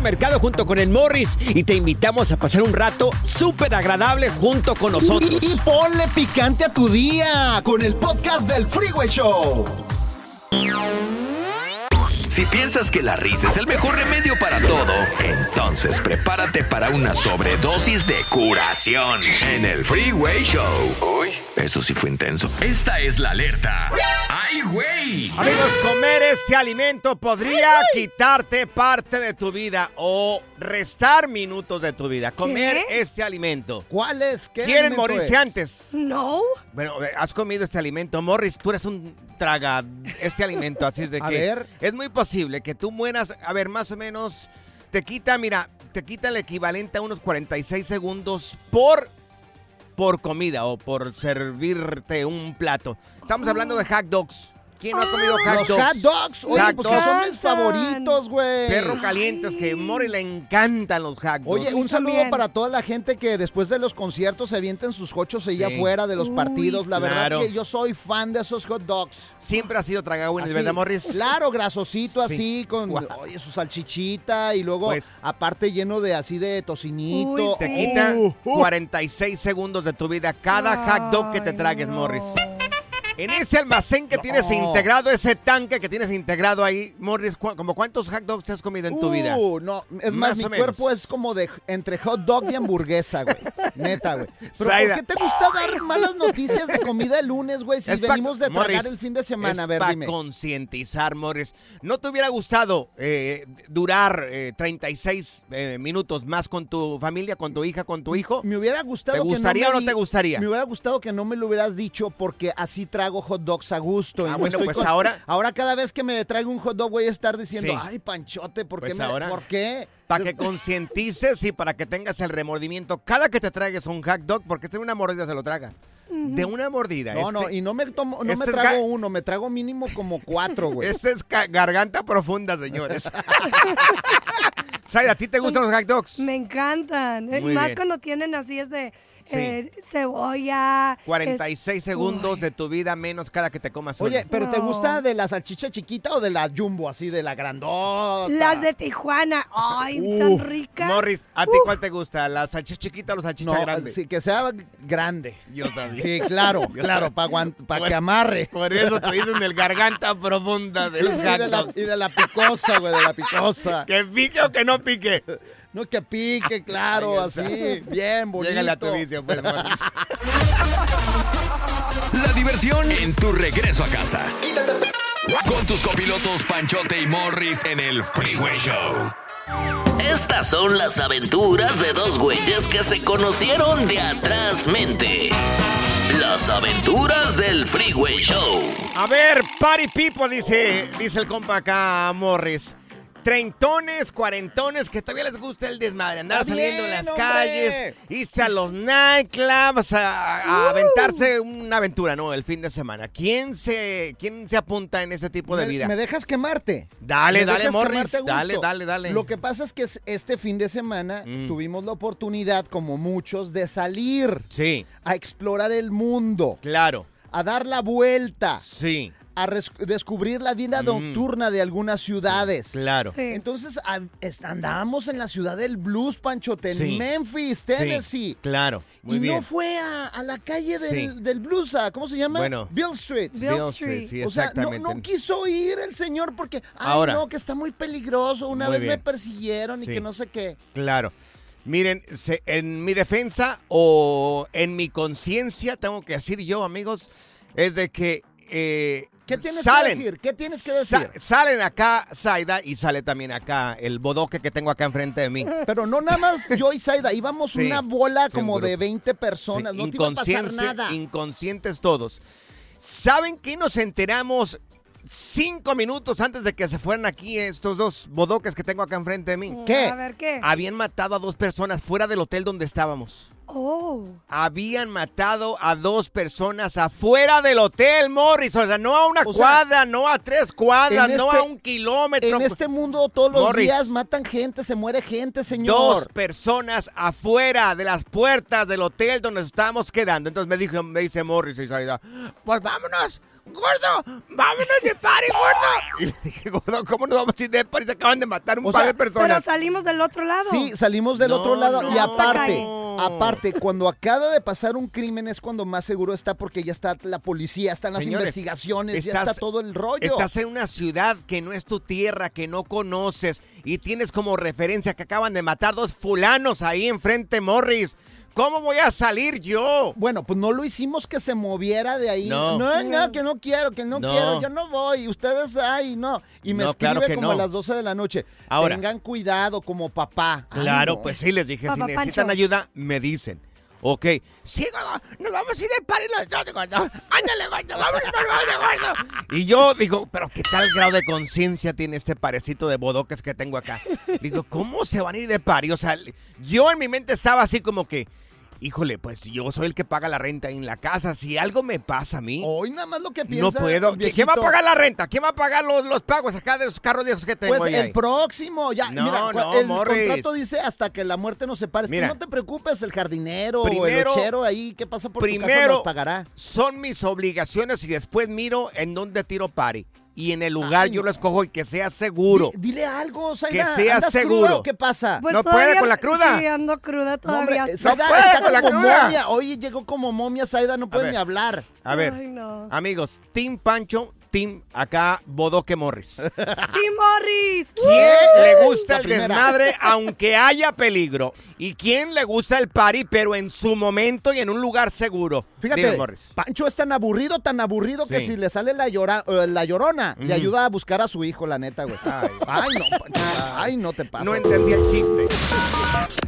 Mercado junto con el Morris y te invitamos a pasar un rato súper agradable junto con nosotros. Y, y ponle picante a tu día con el podcast del Freeway Show. Si piensas que la risa es el mejor remedio para todo, entonces prepárate para una sobredosis de curación en el Freeway Show. Uy, eso sí fue intenso. Esta es la alerta. ¡Ay, güey! Amigos, comer este alimento podría quitarte parte de tu vida o restar minutos de tu vida. Comer este alimento. ¿Cuál es? ¿Qué ¿Quieren morirse es? antes? No. Bueno, eh, has comido este alimento. Morris, tú eres un traga este alimento, así es de A que ver. es muy posible que tú mueras, a ver, más o menos, te quita, mira, te quita el equivalente a unos 46 segundos por, por comida o por servirte un plato. Estamos hablando de hot dogs. ¿Quién no ha comido hot Los dogs? hot dogs, oye, Hot pues dogs. son mis favoritos, güey. Perro calientes, que a Mori le encantan los hot dogs. Oye, un saludo para toda la gente que después de los conciertos se avienten sus cochos allá Sí. afuera de los Uy, partidos. La verdad Claro. que yo soy fan de esos hot dogs. Siempre ha sido tragagüines, Así, ¿verdad, Morris? Claro, grasosito Sí. así, con oye, su salchichita y luego Pues- aparte lleno de así de tocinito. Uy, Te quita 46 segundos de tu vida cada hot dog que te tragues, Morris. En ese almacén que tienes integrado, ese tanque que tienes integrado ahí, Morris, ¿cu- como cuántos hot dogs te has comido en tu vida? Uh, no, es más, Más mi menos. cuerpo es como de entre hot dog y hamburguesa, güey. Neta, güey. Pero. ¿por qué te gusta dar malas noticias de comida el lunes, güey? Si Es venimos de tragar Morris, el fin de semana, a es ver, pa' dime. concientizar, Morris. ¿No te hubiera gustado eh, durar eh, 36 eh, minutos más con tu familia, con tu hija, con tu hijo? Me hubiera gustado ¿Te que gustaría o no te gustaría? Me hubiera gustado que no me lo hubieras dicho porque así trago hot dogs a gusto. y Ah, no bueno, pues ahora- Ahora cada vez que me traigo un hot dog voy a estar diciendo, Sí. ay, Panchote, ¿por qué? Pues me- ahora- ¿Por qué? Para que concientices y para que tengas el remordimiento. Cada que te tragues un hot dog, porque este de una mordida se lo traga. De una mordida. No, no, este- y no me tomo, no este me trago uno, me trago mínimo como cuatro, güey. Este es garganta profunda, señores. Zaira, ¿a ti te gustan los hot dogs? Me encantan. Muy Más bien. cuando tienen así es de Sí. eh, cebolla. 46 es- segundos Uy. de tu vida menos cada que te comas. Oye, ¿pero te gusta de la salchicha chiquita o de la jumbo, así, de la grandota? Las de Tijuana. Ay, Uh, tan ricas. Morris, ¿a ti Uh, cuál te gusta? ¿La salchicha chiquita o la salchicha No, grande? sí, que sea grande. Yo también. Sí, claro, Yo claro, para que amarre. Por eso te dicen el garganta profunda de los y, de la, y de la picosa, güey, de la picosa. Que pique o que no pique. No, que pique, claro, así, bien bonito. Llégale a tu vicio, pues, Morris. La diversión en tu regreso a casa. Con tus copilotos Panchote y Morris en el Freeway Show. Estas son las aventuras de dos güeyes que se conocieron de atrás mente. Las aventuras del Freeway Show. A ver, party people, dice, dice el compa acá, Morris. Treintones, cuarentones, que todavía les gusta el desmadre, andar saliendo en las hombre. calles, irse a los nightclubs, a, a aventarse una aventura, ¿no? El fin de semana. ¿Quién se, quién se apunta en ese tipo de ¿Me, vida? me dejas quemarte? Dale, ¿Me dale, Morris, dale, dale, dale. Lo que pasa es que es- este fin de semana Mm. tuvimos la oportunidad, como muchos, de salir Sí, a explorar el mundo, claro, a dar la vuelta, sí, a descubrir la vida Mm. nocturna de algunas ciudades. claro. Sí. Entonces andábamos en la ciudad del blues, Panchote, en Sí. Memphis, Tennessee. Sí, claro, muy y bien. no fue a, a la calle del, Sí. del blues, ¿a ¿cómo se llama? Bueno. Bill Street. Bill Bill Street. sí, O sea, no, quiso ir el señor porque, ay, Ahora. no, que está muy peligroso. Una Muy vez bien. me persiguieron y que no sé qué. Claro. Miren, se- en mi defensa o en mi conciencia, tengo que decir yo, amigos, es de que eh, ¿Qué tienes salen, que decir? ¿Qué tienes que sa- decir? salen acá Zaida y sale también acá el bodoque que tengo acá enfrente de mí. Pero no nada más yo y Zaida, íbamos Sí, una bola como de grupo. 20 personas, Sí, no te iba a pasar nada. Inconscientes todos. ¿Saben qué nos enteramos cinco minutos antes de que se fueran aquí estos dos bodoques que tengo acá enfrente de mí? ¿Qué? A ver, ¿qué? Habían matado a dos personas fuera del hotel donde estábamos. Oh. habían matado a dos personas afuera del hotel, Morris. O sea, no a una O sea, cuadra, no a tres cuadras, no este- a un kilómetro. En este mundo todos los Morris. días matan gente, se muere gente, señor. Dos personas afuera de las puertas del hotel donde nos estábamos quedando. Entonces me, dijo, me dice Morris pues vámonos, gordo, vámonos de party, gordo. Y le dije, gordo, ¿cómo nos vamos a ir de party? Se acaban de matar un O par sea, de Pero personas. salimos del otro lado. Sí, salimos del No, otro lado y no. aparte, aparte, cuando acaba de pasar un crimen es cuando más seguro está porque ya está la policía, están las Señores, investigaciones, ya está todo el rollo. Estás en una ciudad que no es tu tierra, que no conoces y tienes como referencia que acaban de matar dos fulanos ahí enfrente, Morris. ¿Cómo voy a salir yo? Bueno, pues no lo hicimos que se moviera de ahí. No. no, no, que no quiero, que no, No. quiero, yo no voy. Ustedes, ay, no. Y me No, escribe claro que como no. a las 12 de la noche. Ahora. Tengan cuidado como papá. Ay, Claro, no. pues sí, les dije, Papá si necesitan Pancho. ayuda, me dicen. Ok, sí, gordo, nos vamos a ir de party los dos, gordo. Ándale, gordo, vámonos, vámonos, gordo. Y yo digo, pero ¿qué tal grado de conciencia tiene este parecito de bodoques que tengo acá? Digo, ¿cómo se van a ir de party? O sea, yo en mi mente estaba así como que, híjole, pues yo soy el que paga la renta en la casa. Si algo me pasa a mí, Hoy nada más lo que piensa. no puedo. ¿Quién va a pagar la renta? ¿Quién va a pagar los, los pagos acá de los carros viejos que tengo Pues ahí, el ahí? próximo, ya. No, mira, no, el Morris. contrato dice hasta que la muerte nos separe. Es que Mira. no te preocupes, el jardinero o el Primero- ochero ahí, ¿qué pasa por tu casa? primero Nos pagará. son mis obligaciones y después miro en dónde tiro party. Y en el lugar Ay, yo no. lo escojo y que sea seguro. Di- dile algo, Zaida. Que sea ¿andas cruda seguro. o ¿Qué pasa? Pues ¿No puede con la cruda? Sí, ando cruda No, todavía. eh, está con la como cruda. momia. Oye, llegó como momia, Zaida, no puede ver. ni hablar. A ver, Ay, no. amigos, Team Pancho, Team acá Bodoque Morris. ¡Team Morris! ¿Quién le gusta el desmadre aunque haya peligro? ¿Y quién le gusta el party pero en su momento y en un lugar seguro? Fíjate, Dime, Morris. Pancho es tan aburrido, tan aburrido que si le sale la, llora- eh, la llorona, le Ujú. ayuda a buscar a su hijo, la neta, güey. Ay. Ay, no, Pancho. Ay, no te pasa. No entendí el chiste.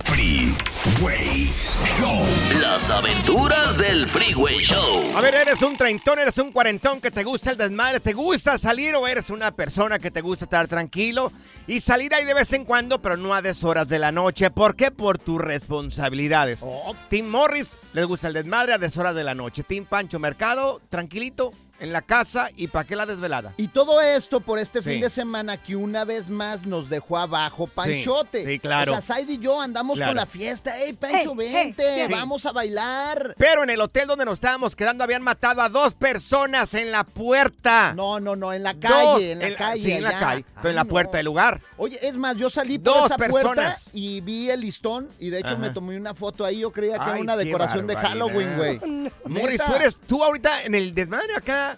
Freeway Show. Las aventuras del Freeway Show. A ver, ¿eres un treintón, eres un cuarentón que te gusta el desmadre, te gusta salir o eres una persona que te gusta estar tranquilo y salir ahí de vez en cuando, pero no a deshoras de la noche? ¿Por qué? Por tus responsabilidades. Oh. Team Morris les gusta el desmadre a deshoras de la noche. Team Pancho Mercado, tranquilito, en la casa y para qué la desvelada. Y todo esto por este Sí. fin de semana que una vez más nos dejó abajo Panchote. sí, claro. O sea, Said y yo andamos Claro. con la fiesta. ¡Ey, Pancho, Hey, vente! hey, sí. ¡Vamos a bailar! Pero en el hotel donde nos estábamos quedando habían matado a dos personas en la puerta. No, no, no, en la Dos, calle, en la calle. Sí, en la calle, pero en la puerta no. del lugar. Oye, es más, yo salí por Dos esa puerta personas. y vi el listón y de hecho Ajá. me tomé una foto ahí. Yo creía que era una decoración de. Halloween, güey. Morris, tú eres tú ahorita en el desmadre acá.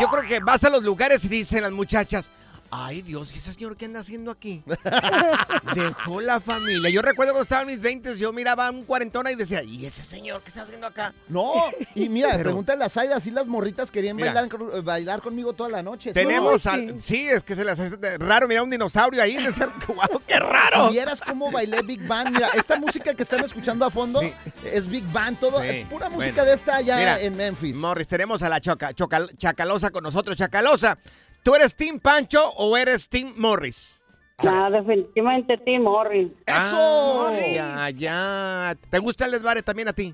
Yo creo que vas a los lugares y dicen las muchachas, Ay, Dios, ¿y ese señor qué anda haciendo aquí? Dejó la familia. Yo recuerdo cuando estaba en mis 20, yo miraba a un cuarentona y decía, ¿y ese señor qué está haciendo acá? No, y mira, Pero- pregúntale a Zaida, si las morritas querían Mira. bailar, con- bailar conmigo toda la noche. Tenemos, No, al- sí. es que se les hace raro mirar un dinosaurio ahí. Decían, "Guau, qué raro. Si vieras cómo bailé Big Band, mira, esta música que están escuchando a fondo es Big Band, todo, Sí, pura bueno. música de esta allá Mira, en Memphis. Morris, tenemos a la choca, Chocal- Chacalosa con nosotros. Chacalosa, ¿tú eres Team Pancho o eres Team Morris? No, definitivamente Tim Morris. ¡Eso! ya, ya. ¿Te gusta el desvare también a ti?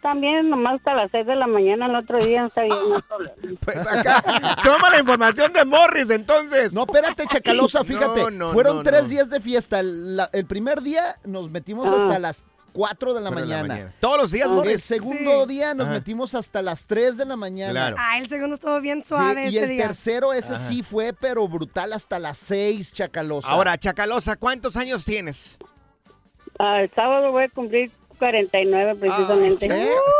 También nomás hasta las 6 de la mañana el otro día está bien, no hay problema. Pues acá, toma la información de Morris, entonces. No, espérate, Chacalosa, fíjate. No, no, Fueron no, tres no. días de fiesta. El, la- el primer día nos metimos Ah. hasta las 4 de la Cuatro de la mañana. Todos los días, El Morris. segundo Sí. día nos Ajá. metimos hasta las 3 de la mañana. Claro. Ah, el segundo estuvo bien Sí, suave y ese el día. tercero, ese Ajá. sí fue, pero brutal, hasta las 6, Chacalosa. Ahora, Chacalosa, ¿cuántos años tienes? Ah, el sábado voy a cumplir 49 precisamente. ¿qué?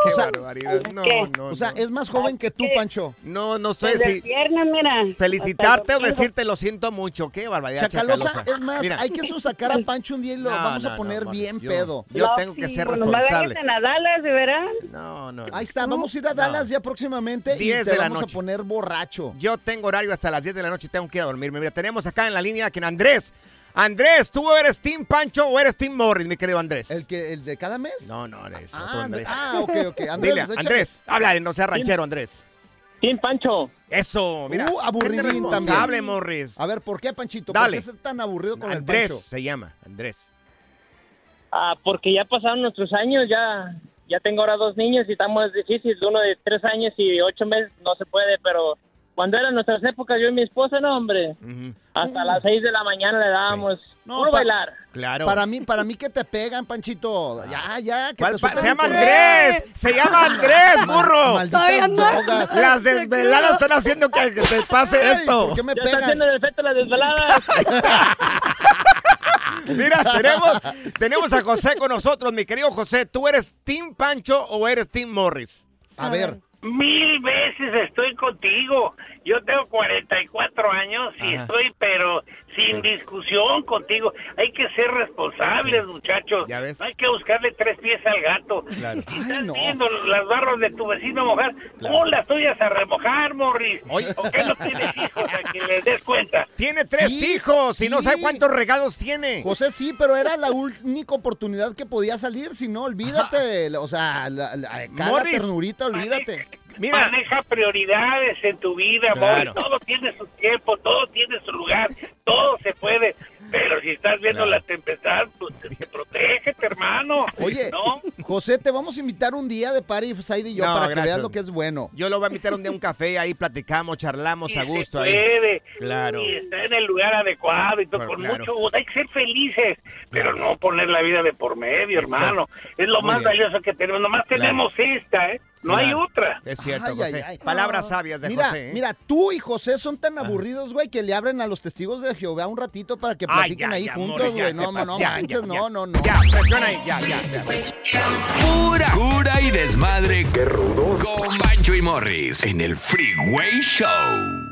Qué O sea, barbaridad. No, ¿qué? no, o sea, no. es más joven que tú, Pancho. No, no sé Desde si viernes, mira. felicitarte o decirte lo siento mucho. Qué barbaridad, Chacalosa, Chacalosa. es más, Mira, hay que sacar a Pancho un día y lo No, vamos no, a poner bien yo- pedo. Yo No, tengo que sí, ser pues nomás responsable. a Dallas, de verán. No, no. no. Ahí está, vamos a ir a Dallas ya próximamente y 10 te de la vamos noche. a poner borracho. Yo tengo horario hasta las 10 de la noche y tengo que ir a dormirme. Mira, tenemos acá en la línea que Andrés. Andrés, ¿tú eres Team Pancho o eres Team Morris, mi querido Andrés? ¿El, que, el de cada mes? No, no, eres otro Ah, Andrés. ah, ok, ok. Andrés, Dile. Andrés, háblale, no sea ranchero, Andrés. Team Pancho. Eso, mira. Uh, aburridín también. responsable, Morris. A ver, ¿por qué, Panchito? Dale. ¿Por qué es tan aburrido con Andrés el Pancho? se llama, Andrés. Ah, porque ya pasaron nuestros años, ya ya tengo ahora dos niños y estamos difícil, uno de tres años y ocho meses no se puede, pero cuando eran nuestras épocas yo y mi esposa, no hombre, hasta las seis de la mañana le dábamos No, puro pa- bailar. Claro. Para mí, para mí que te pegan, Panchito. Ya, ya. Que ¿Cuál te se llama por- Andrés, se llama Andrés, burro. Malditas drogas. Las desveladas están haciendo que, que te pase Ay, esto. ¿Por qué me pegan? haciendo el efecto de las desveladas. Mira, tenemos, tenemos a José con nosotros, mi querido José. ¿Tú eres Team Pancho o eres Team Morris? A ver. Mil veces estoy contigo. Yo tengo 44 años y Ajá. estoy, pero sin discusión contigo. Hay que ser responsables, muchachos. Ya ves. No hay que buscarle tres pies al gato. Claro. Si estás viendo las barras de tu vecino mojar, Claro. ¿cómo las tuyas a remojar, Morris? Oye. ¿Por qué no tienes hijos a que les des cuenta? Tiene tres Sí, hijos y no sí. sabe cuántos regados tiene. José, sí, pero era la única oportunidad que podía salir. Si no, olvídate. O sea, la, la, la Morris. ternurita, olvídate. Mira, Maneja prioridades en tu vida, Claro. Todo tiene su tiempo, todo tiene su lugar, todo se puede. Pero si estás viendo Claro. la tempestad, pues te protégete, hermano. Oye, ¿No? José, te vamos a invitar un día de party, Said y yo, No, para que gracias. veas lo que es bueno. yo lo voy a invitar un día a un café, ahí platicamos, charlamos a gusto se ahí. puede. Claro. Y está en el lugar adecuado y todo, con claro. mucho gusto. Hay que ser felices, pero no poner la vida de por medio, Eso. hermano. Es lo Muy más bien. valioso que tenemos. Nomás Claro. tenemos esta, ¿eh? No hay otra. Es cierto, Ay, José. ay, ay. Palabras sabias de Mira, José. ¿eh? mira, tú y José son tan aburridos, güey, que le abren a los testigos de Jehová un ratito para que Ay, platiquen ya, ahí ya, juntos, güey. ¿qué No, no Ya, manches, ya, no, no, no. Ya, presiona ahí, ya, ya. ya. Pura cura y desmadre. Qué rudos. Con Bancho y Morris en el Freeway Show.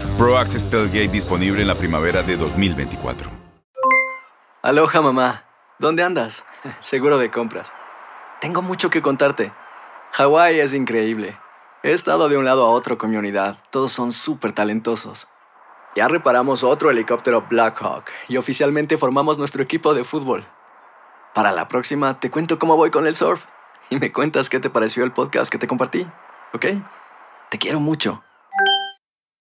Pro Access Tailgate disponible en la primavera de 2024. Aloha mamá, ¿dónde andas? Seguro de compras. Tengo mucho que contarte. Hawái es increíble. He estado de un lado a otro con mi unidad. Todos son súper talentosos. Ya reparamos otro helicóptero Blackhawk y oficialmente formamos nuestro equipo de fútbol. Para la próxima te cuento cómo voy con el surf y me cuentas qué te pareció el podcast que te compartí, ¿ok? Te quiero mucho.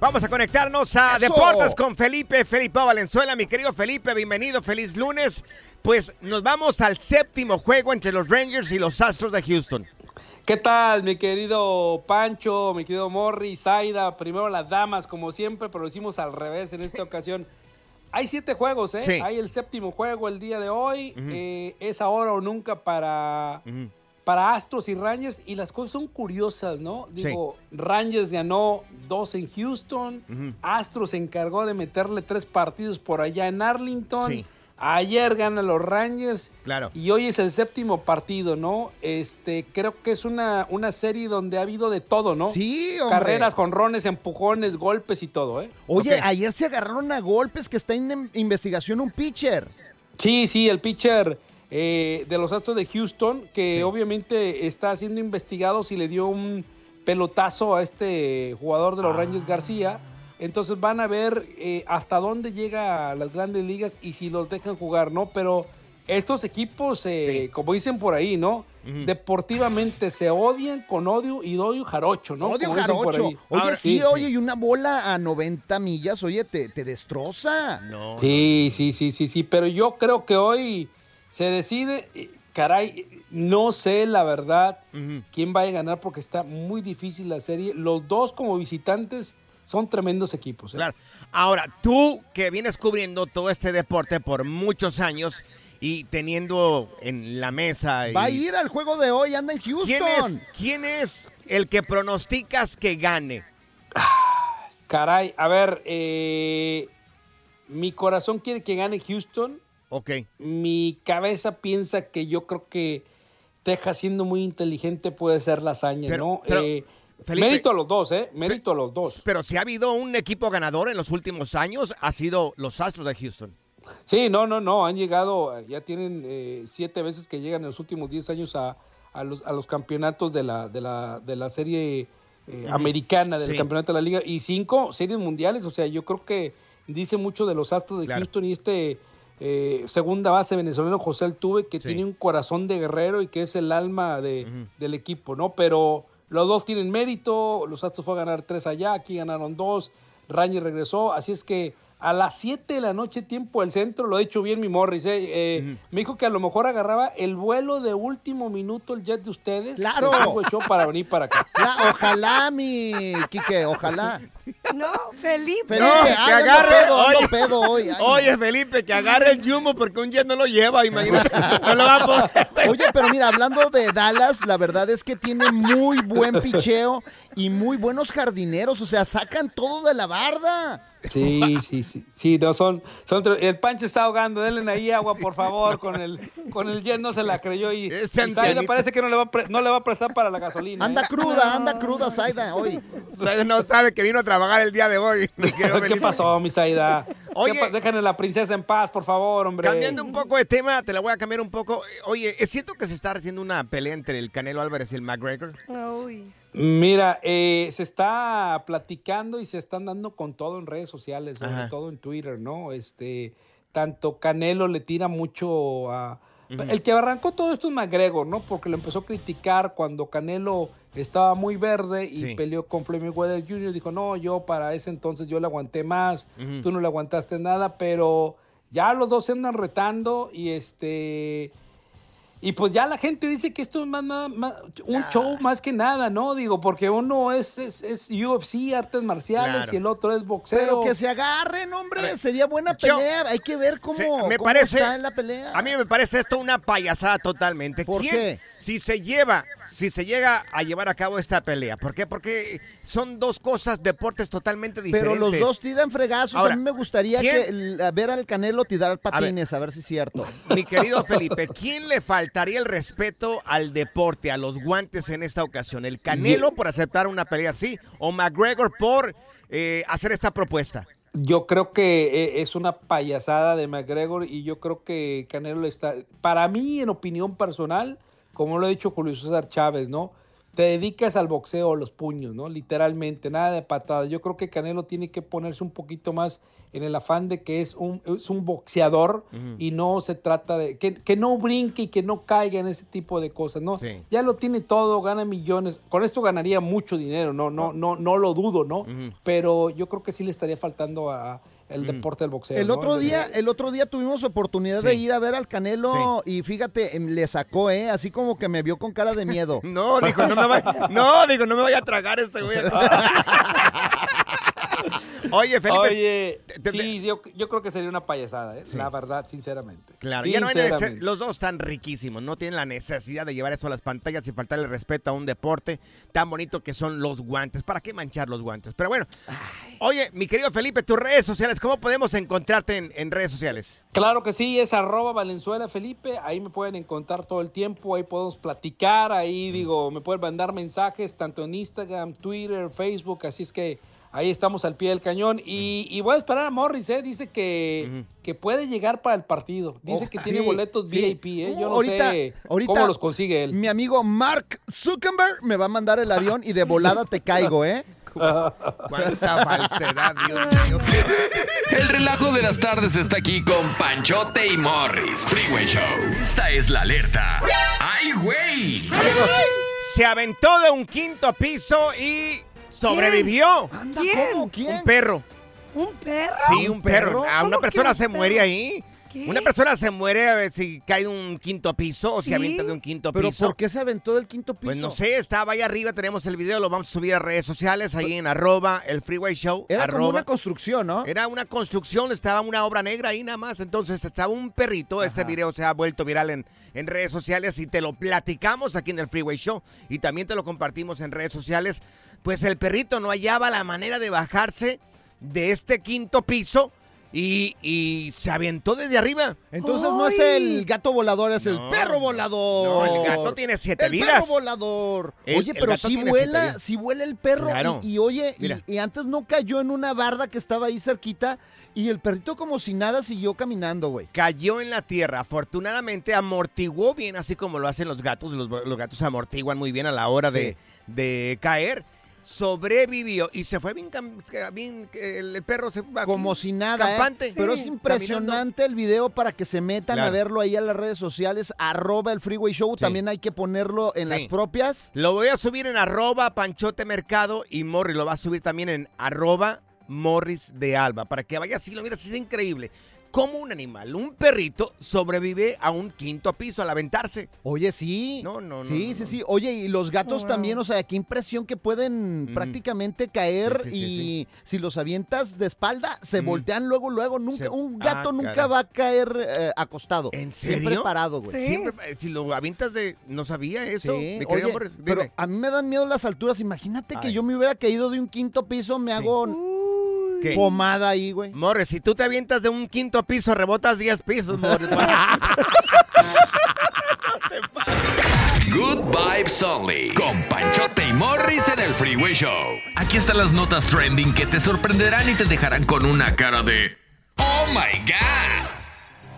Vamos a conectarnos a Eso. Deportes con Felipe, Felipe Valenzuela. Mi querido Felipe, bienvenido, feliz lunes. Pues nos vamos al séptimo juego entre los Rangers y los Astros de Houston. ¿Qué tal, mi querido Pancho, mi querido Morri, Zaida? Primero las damas, como siempre, pero lo hicimos al revés en esta ocasión. Hay siete juegos, ¿eh? Sí. Hay el séptimo juego el día de hoy. Eh, es ahora o nunca para, para Astros y Rangers. Y las cosas son curiosas, ¿no? Digo, Rangers ganó dos en Houston. Astros se encargó de meterle tres partidos por allá en Arlington. Sí. Ayer ganan los Rangers. Claro. Y hoy es el séptimo partido, ¿no? Este, creo que es una, una serie donde ha habido de todo, ¿no? Sí, hombre. Carreras, jonrones, empujones, golpes y todo, ¿eh? Oye, ayer se agarraron a golpes que está en investigación un pitcher. Sí, sí, el pitcher eh, de los Astros de Houston, que obviamente está siendo investigado si le dio un pelotazo a este jugador de los Rangers García. Entonces van a ver eh, hasta dónde llega a las grandes ligas y si los dejan jugar, ¿no? Pero estos equipos, eh, como dicen por ahí, ¿no? Deportivamente se odian con odio y odio jarocho, ¿no? Odio Como dicen por jarocho. ahí. Oye, sí, oye, y una bola a 90 millas, oye, te, te destroza. No. Sí, sí, sí, sí, sí, pero yo creo que hoy se decide, eh, caray, no sé la verdad quién va a ganar porque está muy difícil la serie. Los dos como visitantes son tremendos equipos. ¿eh? Claro. Ahora, tú que vienes cubriendo todo este deporte por muchos años y teniendo en la mesa. y- Va a ir al juego de hoy, anda en Houston. ¿Quién es, quién es el que pronosticas que gane? Caray, a ver, eh, mi corazón quiere que gane Houston. Ok. Mi cabeza piensa que yo creo que Texas siendo muy inteligente puede ser la hazaña, Pero- ¿no? pero, Eh, Felipe- mérito a los dos, ¿eh? Mérito a los dos. Pero si ha habido un equipo ganador en los últimos años, ha sido los Astros de Houston. Sí, no, no, no, han llegado, ya tienen eh, siete veces que llegan en los últimos diez años a, a los, a los campeonatos de la, de la, de la serie eh, americana, del Sí. campeonato de la liga, y cinco series mundiales, o sea, yo creo que dice mucho de los Astros de Claro. Houston y este eh, segunda base venezolano José Altuve, que tiene un corazón de guerrero y que es el alma de, del equipo, ¿no? Pero los dos tienen mérito, los Astros fue a ganar tres allá, aquí ganaron dos, Rangers regresó, así es que a las 7 de la noche, tiempo del centro, lo ha dicho bien mi Morris, ¿eh? Eh, me dijo que a lo mejor agarraba el vuelo de último minuto el jet de ustedes. Claro. Show, para venir para acá. La- ojalá, mi Quique, ojalá. No, Felipe. Felipe, No, que agarre. pedo, oye, pedo hoy, ay, oye, Felipe, que agarre el Jumbo porque un jet no lo lleva, imagínate. No lo va a poder. Oye, pero mira, hablando de Dallas, la verdad es que tiene muy buen picheo y muy buenos jardineros, o sea, sacan todo de la barda. Sí, sí, sí. Sí, no, son, son El Pancho está ahogando, denle ahí agua, por favor, con el, con el jet no se la creyó y, y parece que no le, va a pre- no le va a prestar para la gasolina. Anda ¿eh? cruda, anda cruda, Zaida, hoy. No sabe que vino a trabajar el día de hoy. ¿Qué pasó, mi Zaida? Oye. ¿Qué pa- Déjenle a la princesa en paz, por favor, hombre. Cambiando un poco de tema, te la voy a cambiar un poco. Oye, ¿es cierto que se está haciendo una pelea entre el Canelo Álvarez y el McGregor? Uy. Mira, eh, se está platicando y se están dando con todo en redes sociales, sobre Ajá. todo en Twitter, ¿no? Este, tanto Canelo le tira mucho a... El que arrancó todo esto es McGregor, ¿no? Porque lo empezó a criticar cuando Canelo estaba muy verde y Sí. peleó con Floyd Mayweather Jr. Dijo, no, yo para ese entonces yo le aguanté más, tú no le aguantaste nada, pero ya los dos se andan retando y este... Y pues ya la gente dice que esto es más, nada- más- un show más que nada, ¿no? Digo, porque uno es, es, es UFC, artes marciales, Claro. y el otro es boxeo. Pero que se agarren, hombre, sería buena yo- pelea. Hay que ver cómo, Se- me cómo parece- está en la pelea. A mí me parece esto una payasada totalmente. ¿Por ¿Quién- qué? Si se lleva, si se llega a llevar a cabo esta pelea. ¿Por qué? Porque son dos cosas, deportes totalmente Pero diferentes. los dos tiran fregazos. Ahora, a mí me gustaría ¿quién? que a ver al Canelo tirar patines, a ver, si es cierto. Mi querido Felipe, ¿quién le faltaría el respeto al deporte, a los guantes en esta ocasión? ¿El Canelo por aceptar una pelea así o McGregor por eh, hacer esta propuesta? Yo creo que eh, es una payasada de McGregor y yo creo que Canelo está, para mí en opinión personal, como lo ha dicho Julio César Chávez, ¿no? Te dedicas al boxeo, a los puños, ¿no? Literalmente, nada de patadas. Yo creo que Canelo tiene que ponerse un poquito más en el afán de que es un, es un boxeador y no se trata de que, que no brinque y que no caiga en ese tipo de cosas, ¿no? Ya lo tiene todo, gana millones. Con esto ganaría mucho dinero, no, no, no, no lo dudo, ¿no? Pero yo creo que sí le estaría faltando a el deporte del boxeo. El ¿no? otro día, el otro día tuvimos oportunidad de ir a ver al Canelo y fíjate, em, le sacó, ¿eh? Así como que me vio con cara de miedo. No, dijo, no me vaya, no, digo, no me vaya a tragar este güey. Oye, Felipe. Oye, sí, yo, yo creo que sería una payasada, ¿eh? la verdad, sinceramente. Claro, ya no hay Sinceramente. los dos están riquísimos, no tienen la necesidad de llevar eso a las pantallas y faltarle respeto a un deporte tan bonito que son los guantes. ¿Para qué manchar los guantes? Pero bueno, oye, mi querido Felipe, tus redes sociales, ¿cómo podemos encontrarte en, en redes sociales? Claro que sí, es arroba Valenzuela Felipe, ahí me pueden encontrar todo el tiempo, ahí podemos platicar, ahí digo, me pueden mandar mensajes tanto en Instagram, Twitter, Facebook, así es que ahí estamos al pie del cañón y, y voy a esperar a Morris, ¿eh? dice que, que puede llegar para el partido, dice Oh, que tiene sí, boletos sí. VIP, ¿eh? yo no ahorita, sé ahorita cómo los consigue él. Mi amigo Mark Zuckerberg me va a mandar el avión y de volada te caigo, ¿eh? Cuánta falsedad, Dios mío. El relajo de las tardes está aquí con Panchote y Morris. Freeway Show. Esta es la alerta. ¡Ay, güey! Amigos, se aventó de un quinto piso y sobrevivió. ¿Quién? ¿Cómo? ¿Quién? Un perro. ¿Un perro? Sí, un perro. A una ¿Cómo que persona un se perro? muere ahí. ¿Qué? Una persona se muere a ver si cae de un quinto piso o ¿Sí? se avienta de un quinto ¿Pero piso. por qué se aventó del quinto piso? Pues no sé, estaba ahí arriba, tenemos el video, lo vamos a subir a redes sociales, ahí en arroba el freeway show. Era como arroba. una construcción, ¿no? Era una construcción, estaba una obra negra ahí nada más. Entonces estaba un perrito. Este video se ha vuelto viral en, en redes sociales y te lo platicamos aquí en el Freeway Show y también te lo compartimos en redes sociales. Pues el perrito no hallaba la manera de bajarse de este quinto piso y, y se aventó desde arriba. Entonces no es el gato volador, es el perro volador. No, el gato tiene siete el vidas. perro volador. El- oye, el pero si vuela, si vuela el perro. Claro. Y, y oye, y, antes no cayó en una barda que estaba ahí cerquita y el perrito como si nada siguió caminando, güey. Cayó en la tierra. Afortunadamente amortiguó bien, así como lo hacen los gatos. Los, los gatos amortiguan muy bien a la hora de, de caer. Sobrevivió y se fue bien, el, perro se va Como si nada. ¿eh? Pero es impresionante el video para que se metan a verlo ahí a las redes sociales. Arroba el Freeway Show. También hay que ponerlo en Sí. las propias. Lo voy a subir en arroba Panchote Mercado y Morris lo va a subir también en arroba Morris de Alba para que vaya así, lo miras, es increíble. Cómo un animal, un perrito, sobrevive a un quinto piso al aventarse. Oye, sí. No, no, no. Sí, no, sí, no. sí. Oye, y los gatos Wow. también, o sea, qué impresión que pueden prácticamente caer Sí, sí, sí, y si los avientas de espalda, se Mm. voltean luego, luego. Nunca, Se- un gato Ah, nunca va a caer eh, acostado. ¿En Siempre serio? parado, güey. Sí. Siempre, eh, si lo avientas de... No sabía eso. Oye, dime. pero a mí me dan miedo las alturas. Imagínate que yo me hubiera caído de un quinto piso, me hago ¿Qué? pomada ahí, güey. Morris, si tú te avientas de un quinto piso, rebotas 10 pisos, Morris. Good Vibes Only. Con Panchote y Morris en el Freeway Show. Aquí están las notas trending que te sorprenderán y te dejarán con una cara de. ¡Oh my God!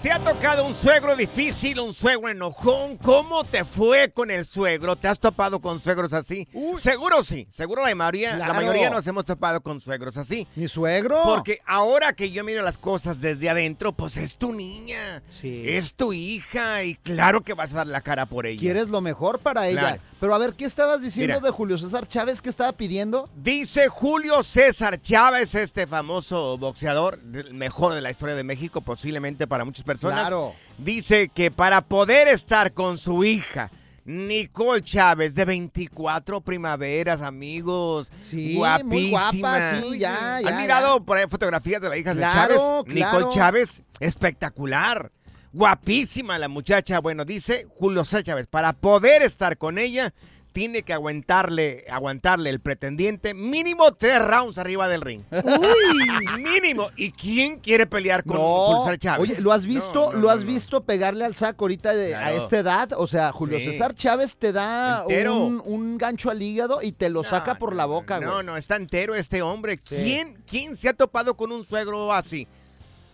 ¿Te ha tocado un suegro difícil, un suegro enojón? ¿Cómo te fue con el suegro? ¿Te has topado con suegros así? Seguro sí, seguro la mayoría, la mayoría nos hemos topado con suegros así. Mi suegro. Porque ahora que yo miro las cosas desde adentro, pues es tu niña, Sí. es tu hija y claro que vas a dar la cara por ella. Quieres lo mejor para ella. Claro. Pero a ver, ¿qué estabas diciendo Mira. de Julio César Chávez? ¿Qué estaba pidiendo? Dice Julio César Chávez, este famoso boxeador, el mejor de la historia de México, posiblemente para muchas personas. Claro. Dice que para poder estar con su hija, Nicole Chávez, de 24 primaveras, amigos. Sí, guapísima. muy guapa, sí, ya, ya, ¿Han mirado por ahí fotografías de la hija Claro, de Chávez? claro. Nicole Chávez, espectacular. Guapísima la muchacha. Bueno, dice Julio César Chávez, para poder estar con ella, tiene que aguantarle, aguantarle el pretendiente mínimo tres rounds arriba del ring. mínimo. ¿Y quién quiere pelear con Julio César Chávez? Oye, ¿lo has visto? ¿Lo has visto pegarle al saco ahorita de- a esta edad? O sea, Julio Sí. César Chávez te da un, un gancho al hígado y te lo saca por la boca, güey. No, no, está entero este hombre. Sí. ¿Quién, ¿Quién se ha topado con un suegro así?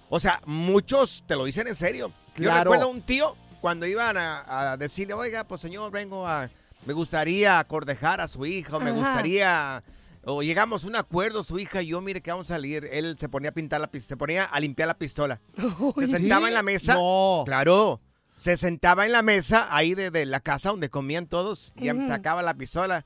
O sea, muchos te lo dicen en serio. Yo recuerdo un tío cuando iban a, a decirle, oiga, pues señor, vengo a... Me gustaría cordejar a su hija, o me Ajá. gustaría... O llegamos a un acuerdo, su hija y yo, mire que vamos a salir. Él se ponía a pintar la pistola, se ponía a limpiar la pistola. Se sentaba en la mesa. No. Claro. Se sentaba en la mesa ahí de, de la casa donde comían todos y sacaba la pistola.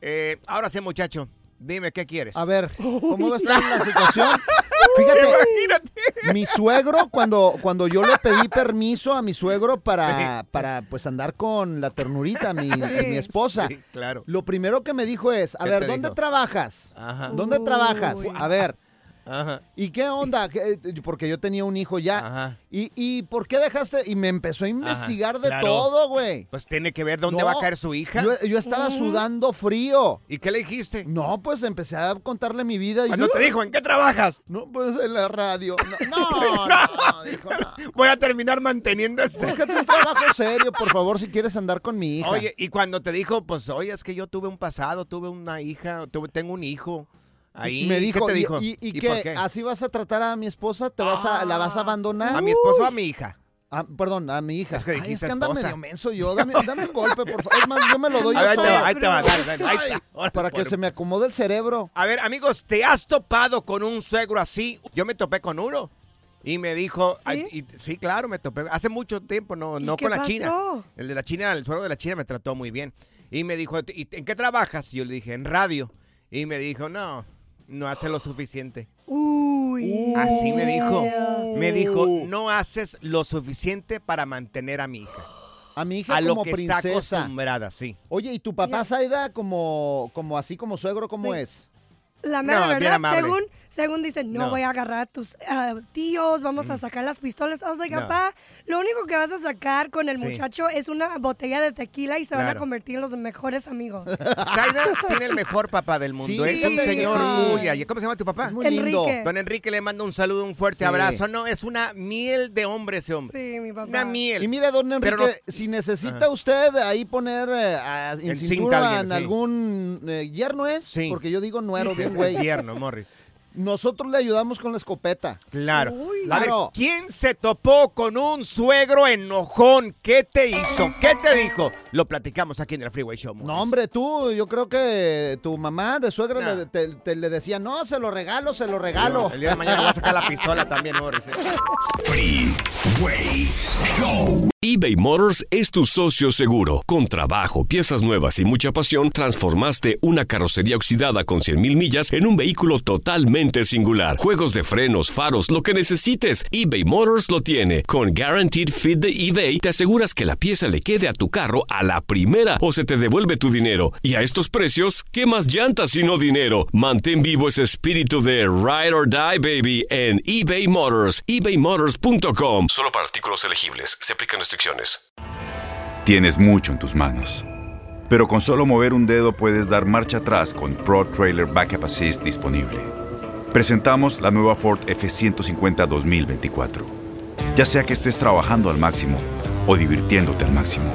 Eh, ahora sí, muchacho, dime qué quieres. A ver, ¿cómo va a estar la situación? Fíjate, mi suegro, cuando, cuando yo le pedí permiso a mi suegro para, para pues andar con la ternurita, mi, mi esposa, Sí, claro. lo primero que me dijo es, a ¿Qué ver, ¿dónde trabajas? Ajá. ¿Dónde trabajas? A ver, Ajá. ¿y qué onda? ¿Qué- Porque yo tenía un hijo ya. ¿Y, ¿Y por qué dejaste? Y me empezó a investigar de claro. todo, güey. Pues tiene que ver dónde No, va a caer su hija. Yo, yo estaba sudando frío. ¿Y qué le dijiste? No, pues empecé a contarle mi vida. y Cuando yo- te dijo, ¿en qué trabajas? No, pues en la radio. No, no, no, dijo, no. Voy a terminar manteniendo este. Búscate un trabajo serio, por favor, si quieres andar con mi hija. Oye, y cuando te dijo, pues, oye, es que yo tuve un pasado, tuve una hija, tuve, tengo un hijo. Ahí, me dijo, ¿qué te ¿y- dijo? ¿y, y, por qué? ¿Así vas a tratar a mi esposa? ¿Te vas a, ¿La vas a abandonar? ¿A mi esposo o a mi hija? Ah, perdón, a mi hija. Es que Ay, dijiste anda esposa. medio menso yo. Dame, dame un golpe, por favor. Es más, yo me lo doy A yo ver, ahí te solo. va, ahí te va, dale, dale, ahí Ay, está. Ahora, Para que se me acomode el cerebro. A ver, amigos, ¿te has topado con un suegro así? Yo me topé con uno. Y me dijo, ¿Sí? ay, y- sí, claro, me topé. Hace mucho tiempo, no, ¿Y no con la pasó? China. El de la China, el suegro de la China me trató muy bien. Y me dijo, ¿y en qué trabajas? Y yo le dije, en radio. Y me dijo, no, no hace lo suficiente. Uy. Así me dijo. Me dijo, no haces lo suficiente para mantener a mi hija. A mi hija A lo como que está princesa. acostumbrada, sí. Oye, ¿y tu papá, Saida, como, como así como suegro, cómo Sí. es? La mera No, bien verdad, amable. según, según dicen, no, No. voy a agarrar a tus tíos, vamos a sacar las pistolas. I was like, No. papá, lo único que vas a sacar con el Sí. muchacho es una botella de tequila y se van a convertir en los mejores amigos. Zaida tiene el mejor papá del mundo. Sí, es un señor sí. muy... allá. ¿Cómo se llama tu papá? Muy lindo. Enrique. Don Enrique le manda un saludo, un fuerte Sí. abrazo. No, es una miel de hombre ese hombre. Sí, mi papá. Una miel. Y mire, don Enrique, Pero no- si necesita usted ahí poner eh, a- en En cintura cinta a alguien, en sí. algún eh, yerno es, Sí. porque yo digo nuero, bien Es güey. tierno, Morris. Nosotros le ayudamos con la escopeta. Claro. Uy. A ver, Claro. ¿quién se topó con un suegro enojón? ¿Qué te hizo? ¿Qué te dijo? Lo platicamos aquí en el Freeway Show. Morris. No, hombre, tú, yo creo que tu mamá de suegra Nah. le, te- te- le decía, no, se lo regalo, se lo regalo. El día de mañana voy a sacar la pistola también, Morris. ¿eh? Freeway Show. eBay Motors es tu socio seguro. Con trabajo, piezas nuevas y mucha pasión, transformaste una carrocería oxidada con 100.000 millas en un vehículo totalmente singular. Juegos de frenos, faros, lo que necesites, eBay Motors lo tiene. Con Guaranteed Fit de eBay, te aseguras que la pieza le quede a tu carro a la primera o se te devuelve tu dinero. Y a estos precios, ¿qué más llantas y no dinero? Mantén vivo ese espíritu de Ride or Die, baby, en eBay Motors. ebaymotors.com. Solo para artículos elegibles. Se aplican restricciones. Tienes mucho en tus manos. Pero con solo mover un dedo puedes dar marcha atrás con Pro Trailer Backup Assist disponible. Presentamos la nueva Ford F150 2024. Ya sea que estés trabajando al máximo o divirtiéndote al máximo,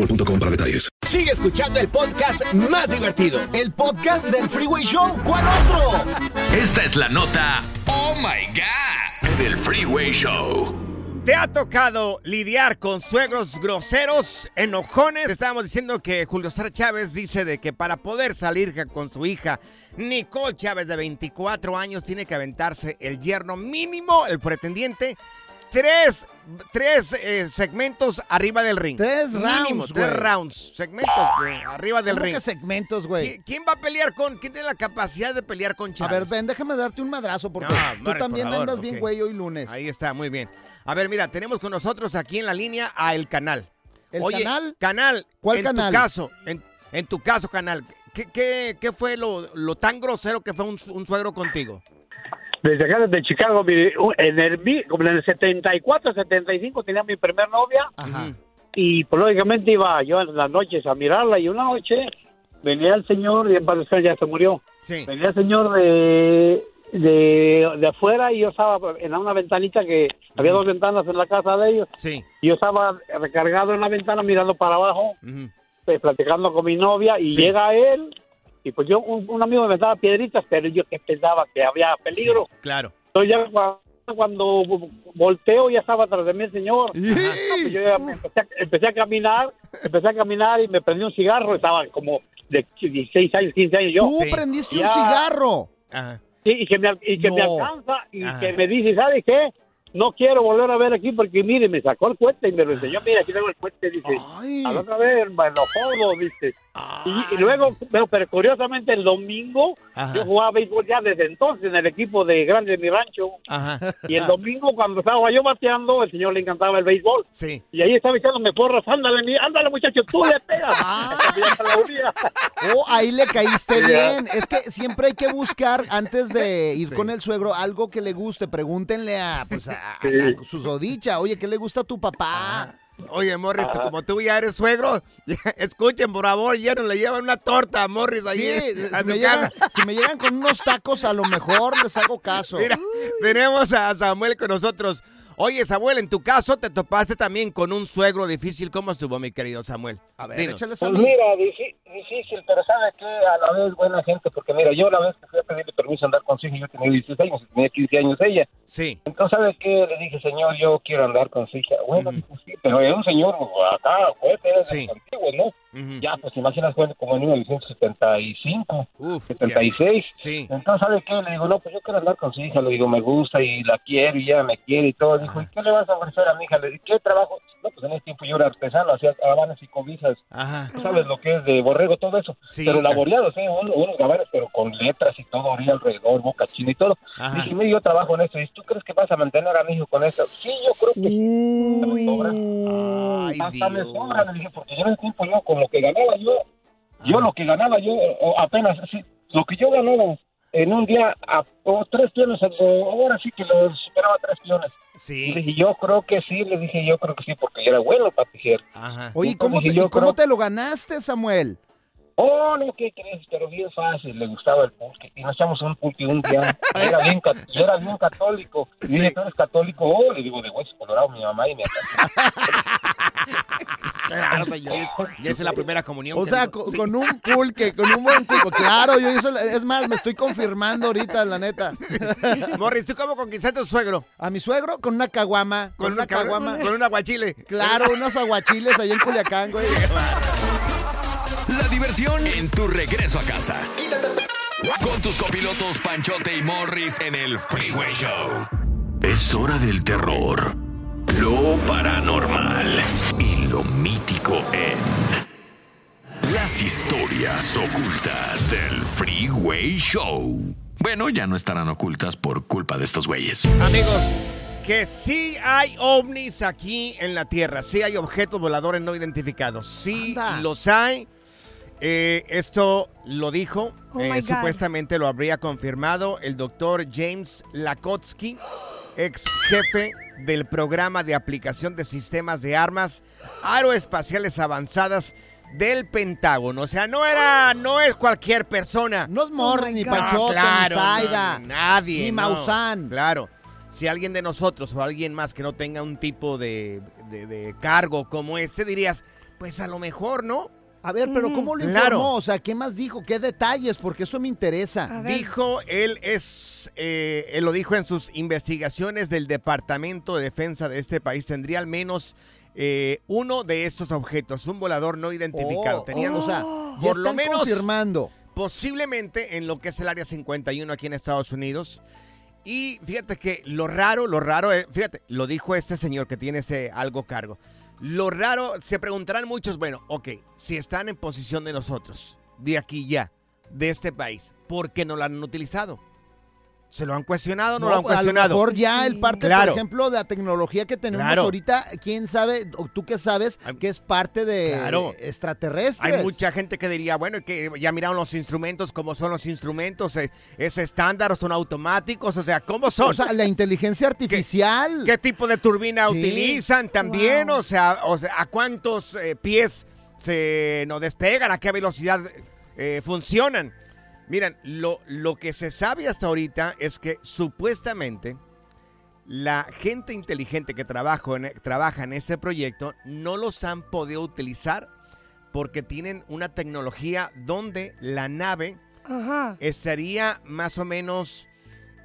boostmobile.com para detalles. Sigue escuchando el podcast más divertido. El podcast del Freeway Show, ¿cuál otro? Esta es la nota Oh My God del Freeway Show. ¿Te ha tocado lidiar con suegros groseros, enojones? Estábamos diciendo que Julio César Chávez dice de que para poder salir con su hija Nicole Chávez de 24 años tiene que aventarse el yerno mínimo, el pretendiente, tres, tres eh, segmentos arriba del ring. Tres Mínimo, rounds, tres güey. rounds, segmentos güey, arriba del ¿Cómo ring. que segmentos, güey? ¿Qui- ¿Quién va a pelear con? ¿Quién tiene la capacidad de pelear con A Chávez? ver, ven, déjame darte un madrazo porque No, tú también por favor, andas bien, güey, hoy lunes. Ahí está, muy bien. A ver, mira, tenemos con nosotros aquí en la línea a El Canal. ¿El Oye, Canal? Canal. ¿Cuál en canal? tu caso, en, en tu caso, Canal, ¿qué, qué, qué fue lo, lo tan grosero que fue un, un suegro contigo? Desde acá, desde Chicago, en el, como en el 74, 75 tenía mi primer novia Ajá. y pues lógicamente iba yo en las noches a mirarla y una noche venía el señor, y en paz ya se murió, Sí. venía el señor de, de, de afuera y yo estaba en una ventanita que había dos ventanas en la casa de ellos Sí. y yo estaba recargado en la ventana mirando para abajo, pues, platicando con mi novia y Sí. llega él y pues yo, un, un amigo me daba piedritas, pero yo que pensaba que había peligro. Claro. Entonces ya cua- cuando volteo ya estaba atrás de mí el señor. Ah, pues yo ya me empecé, a, empecé a caminar, empecé a caminar y me prendí un cigarro, estaba como de 16 años, 15 años yo. Tú Sí. prendiste un cigarro. Ajá. Sí, y que me, y que me alcanza y Ajá. que me dice, ¿sabe qué? No quiero volver a ver aquí porque mire, me sacó el cuete y me lo enseñó, mira, aquí tengo el cuete, dice. Ay. A la otra vez me enojó, dice. Y, y luego, pero, pero curiosamente el domingo Ajá. yo jugaba béisbol ya desde entonces en el equipo de grande de mi rancho. Ajá. Y el domingo cuando estaba yo bateando, el señor le encantaba el béisbol. Sí. Y ahí estaba echándome porras, ándale, mi- ándale muchacho, tú le pegas. Ah. Oh, ahí le caíste bien. Es que siempre hay que buscar, antes de ir Sí. con el suegro, algo que le guste. Pregúntenle a, pues, a, su sodicha. Oye, ¿qué le gusta a tu papá? Oye, Morris, Ajá. como tú ya eres suegro, escuchen, por favor, ya no le llevan una torta a Morris ahí Sí, a si me, llegan, casa. si me llegan con unos tacos, a lo mejor les hago caso. Mira, tenemos a Samuel con nosotros. Oye, Samuel, en tu caso te topaste también con un suegro difícil. ¿Cómo estuvo, mi querido Samuel? A ver, Dinos. échales a Pues mira, difícil, pero ¿sabes qué? A la vez buena gente, porque mira, yo la vez que fui a pedirle permiso a andar con su hija, yo tenía 16 años, tenía 15 años ella. Sí. Entonces, ¿sabes qué? Le dije, señor, yo quiero andar con su hija. Bueno, dijo, sí, pero es un señor acá, fuerte, es Sí. antiguo, ¿no? Ujú. Ya, pues imaginas, fue como en 1975, Uf, 76. Sí. Entonces, ¿sabes qué? Le digo, no, pues yo quiero andar con su hija. Le digo, me gusta y la quiero y ella me quiere y todo. Dijo, ¿y qué le vas a ofrecer a mi hija? Le dije, ¿qué trabajo? No, pues en ese tiempo yo era artesano, hacía gabanes y cobijas. Ajá. Sabes lo que es de borrego, todo eso. Sí, pero laboreados, ¿eh? Unos, unos gabanes, pero con letras y todo, orilla alrededor, boca china y todo. Ajá. Dije, mira, yo trabajo en eso. ¿Y tú crees que vas a mantener a mi hijo con eso? Sí, yo creo que sí. Me sobra. Ay, Hasta me Dios. sobra, le dije, porque yo en ese tiempo yo, con lo que ganaba yo, yo lo que ganaba yo, o apenas, sí, lo que yo ganaba en un día, a, o tres piones, o- ahora sí que lo superaba tres piones. Y Sí. dije, yo creo que sí, le dije, yo creo que sí, porque yo era bueno para tejer. Ajá. Oye, ¿y ¿cómo, te, Entonces, yo y cómo creo- te lo ganaste, Samuel? Oh, no, ¿qué crees? Pero bien fácil, le gustaba el pulque. Y nos echamos un pulque un día. Era bien, ca- y era bien católico. Y dije, Sí. ¿tú eres católico? Oh, le digo, de hueso colorado, mi mamá y mi papá. Claro, señor, ya- es la primera comunión. O sea, con, Sí. con un pulque, con un buen pulque. Claro, yo hice, la- es más, me estoy confirmando ahorita, la neta. Morris, ¿tú cómo conquistaste a tu suegro? A mi suegro con una caguama. Con, una caguama. Con un aguachile. Claro, unos aguachiles ahí en Culiacán, güey. Diversión en tu regreso a casa. Con tus copilotos Panchote y Morris en el Freeway Show. Es hora del terror, lo paranormal y lo mítico en las historias ocultas del Freeway Show. Bueno, ya no estarán ocultas por culpa de estos güeyes. Amigos, que sí hay ovnis aquí en la Tierra, sí hay objetos voladores no identificados, sí Anda. los hay. Eh, esto lo dijo, Oh eh, supuestamente lo habría confirmado el doctor James Lakotsky, ex jefe del programa de aplicación de sistemas de armas aeroespaciales avanzadas del Pentágono. O sea, no era, no es cualquier persona. No es Morris, my ni claro, ni Zaida. no, nadie. Ni no. Maussan. Claro. Si alguien de nosotros o alguien más que no tenga un tipo de, de- de cargo como este, dirías, pues a lo mejor, ¿no? A ver, pero ¿cómo lo Claro. informó? O sea, ¿qué más dijo? ¿Qué detalles? Porque eso me interesa. Dijo, él es, eh, él lo dijo en sus investigaciones del Departamento de Defensa de este país, tendría al menos eh, uno de estos objetos, un volador no identificado. Oh, Tenían, o sea, ya por lo están menos confirmando. posiblemente en lo que es el área 51 aquí en Estados Unidos. Y fíjate que lo raro, lo raro, eh, fíjate, lo dijo este señor que tiene ese algo cargo. Lo raro, se preguntarán muchos, bueno, ok, si están en posición de nosotros, de aquí ya, de este país, ¿por qué no lo han utilizado? ¿Se lo han cuestionado o no, lo han cuestionado? A lo mejor ya el parte, Claro. por ejemplo, de la tecnología que tenemos Claro. ahorita, quién sabe, o tú qué sabes, que es parte de Claro. extraterrestres. Hay mucha gente que diría, bueno, que ya miraron los instrumentos, cómo son los instrumentos, eh, es estándar o son automáticos, o sea, ¿cómo son? O sea, la inteligencia artificial. ¿Qué tipo de turbina Sí. utilizan también? O, sea, o sea, ¿a cuántos eh, pies se nos despegan? ¿A qué velocidad eh, funcionan? Miren, lo, lo que se sabe hasta ahorita es que supuestamente la gente inteligente que trabaja en, trabaja en este proyecto no los han podido utilizar porque tienen una tecnología donde la nave Ajá. estaría más o menos,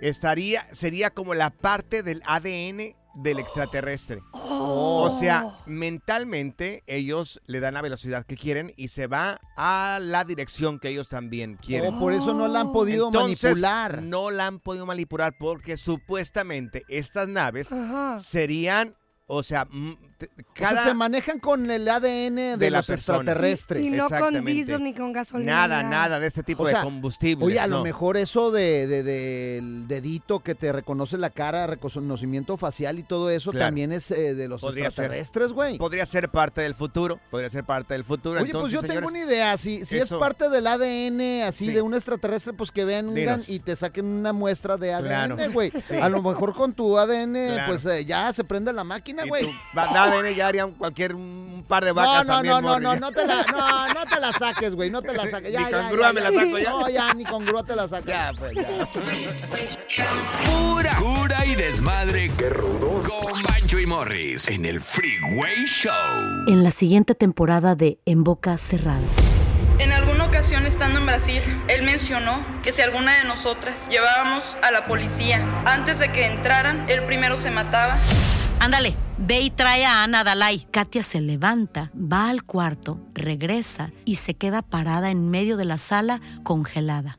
estaría, sería como la parte del ADN del extraterrestre. O sea, mentalmente ellos le dan la velocidad que quieren y se va a la dirección que ellos también quieren. Oh, por eso no la han podido Entonces, manipular. No la han podido manipular porque supuestamente estas naves Ajá. serían, o sea, te- O sea, cada se manejan con el ADN de, los extraterrestres. Y no con diésel ni con gasolina. nada, nada de este tipo O sea, de combustible. Oye, a lo mejor eso de, de- del dedito que te reconoce la cara, reconocimiento facial y todo eso Claro. también es eh, de los Podría extraterrestres, güey. Podría ser parte del futuro, podría ser parte del futuro. Oye, pues yo Entonces, tengo señores, una idea. Si, si es parte del ADN así Sí. de un extraterrestre, pues que vengan Dinos. y te saquen una muestra de ADN, Claro. güey. Sí. A lo mejor con tu ADN, Claro. pues eh, ya se prende la máquina, güey. ADN ya harían cualquier un par de No, vacas no, también, no, no, no, no te la, no, no te la saques, güey, no te la saques. Ya, Ni ya, con grúa ya, me ya. la saco ya. No, ya, ni con grúa te la sacas. Ya, pues, ya. Pura cura y desmadre. Qué rudos. Con Bancho y Morris en el Freeway Show. En la siguiente temporada de En Boca Cerrada. En alguna ocasión estando en Brasil, él mencionó que si alguna de nosotras llevábamos a la policía antes de que entraran, él primero se mataba. Ándale, ve y trae a Ana Dalai. Katia se levanta, va al cuarto, regresa y se queda parada en medio de la sala congelada.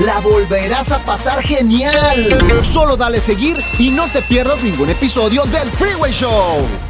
la volverás a pasar genial. Solo dale seguir y no te pierdas ningún episodio del Freeway Show.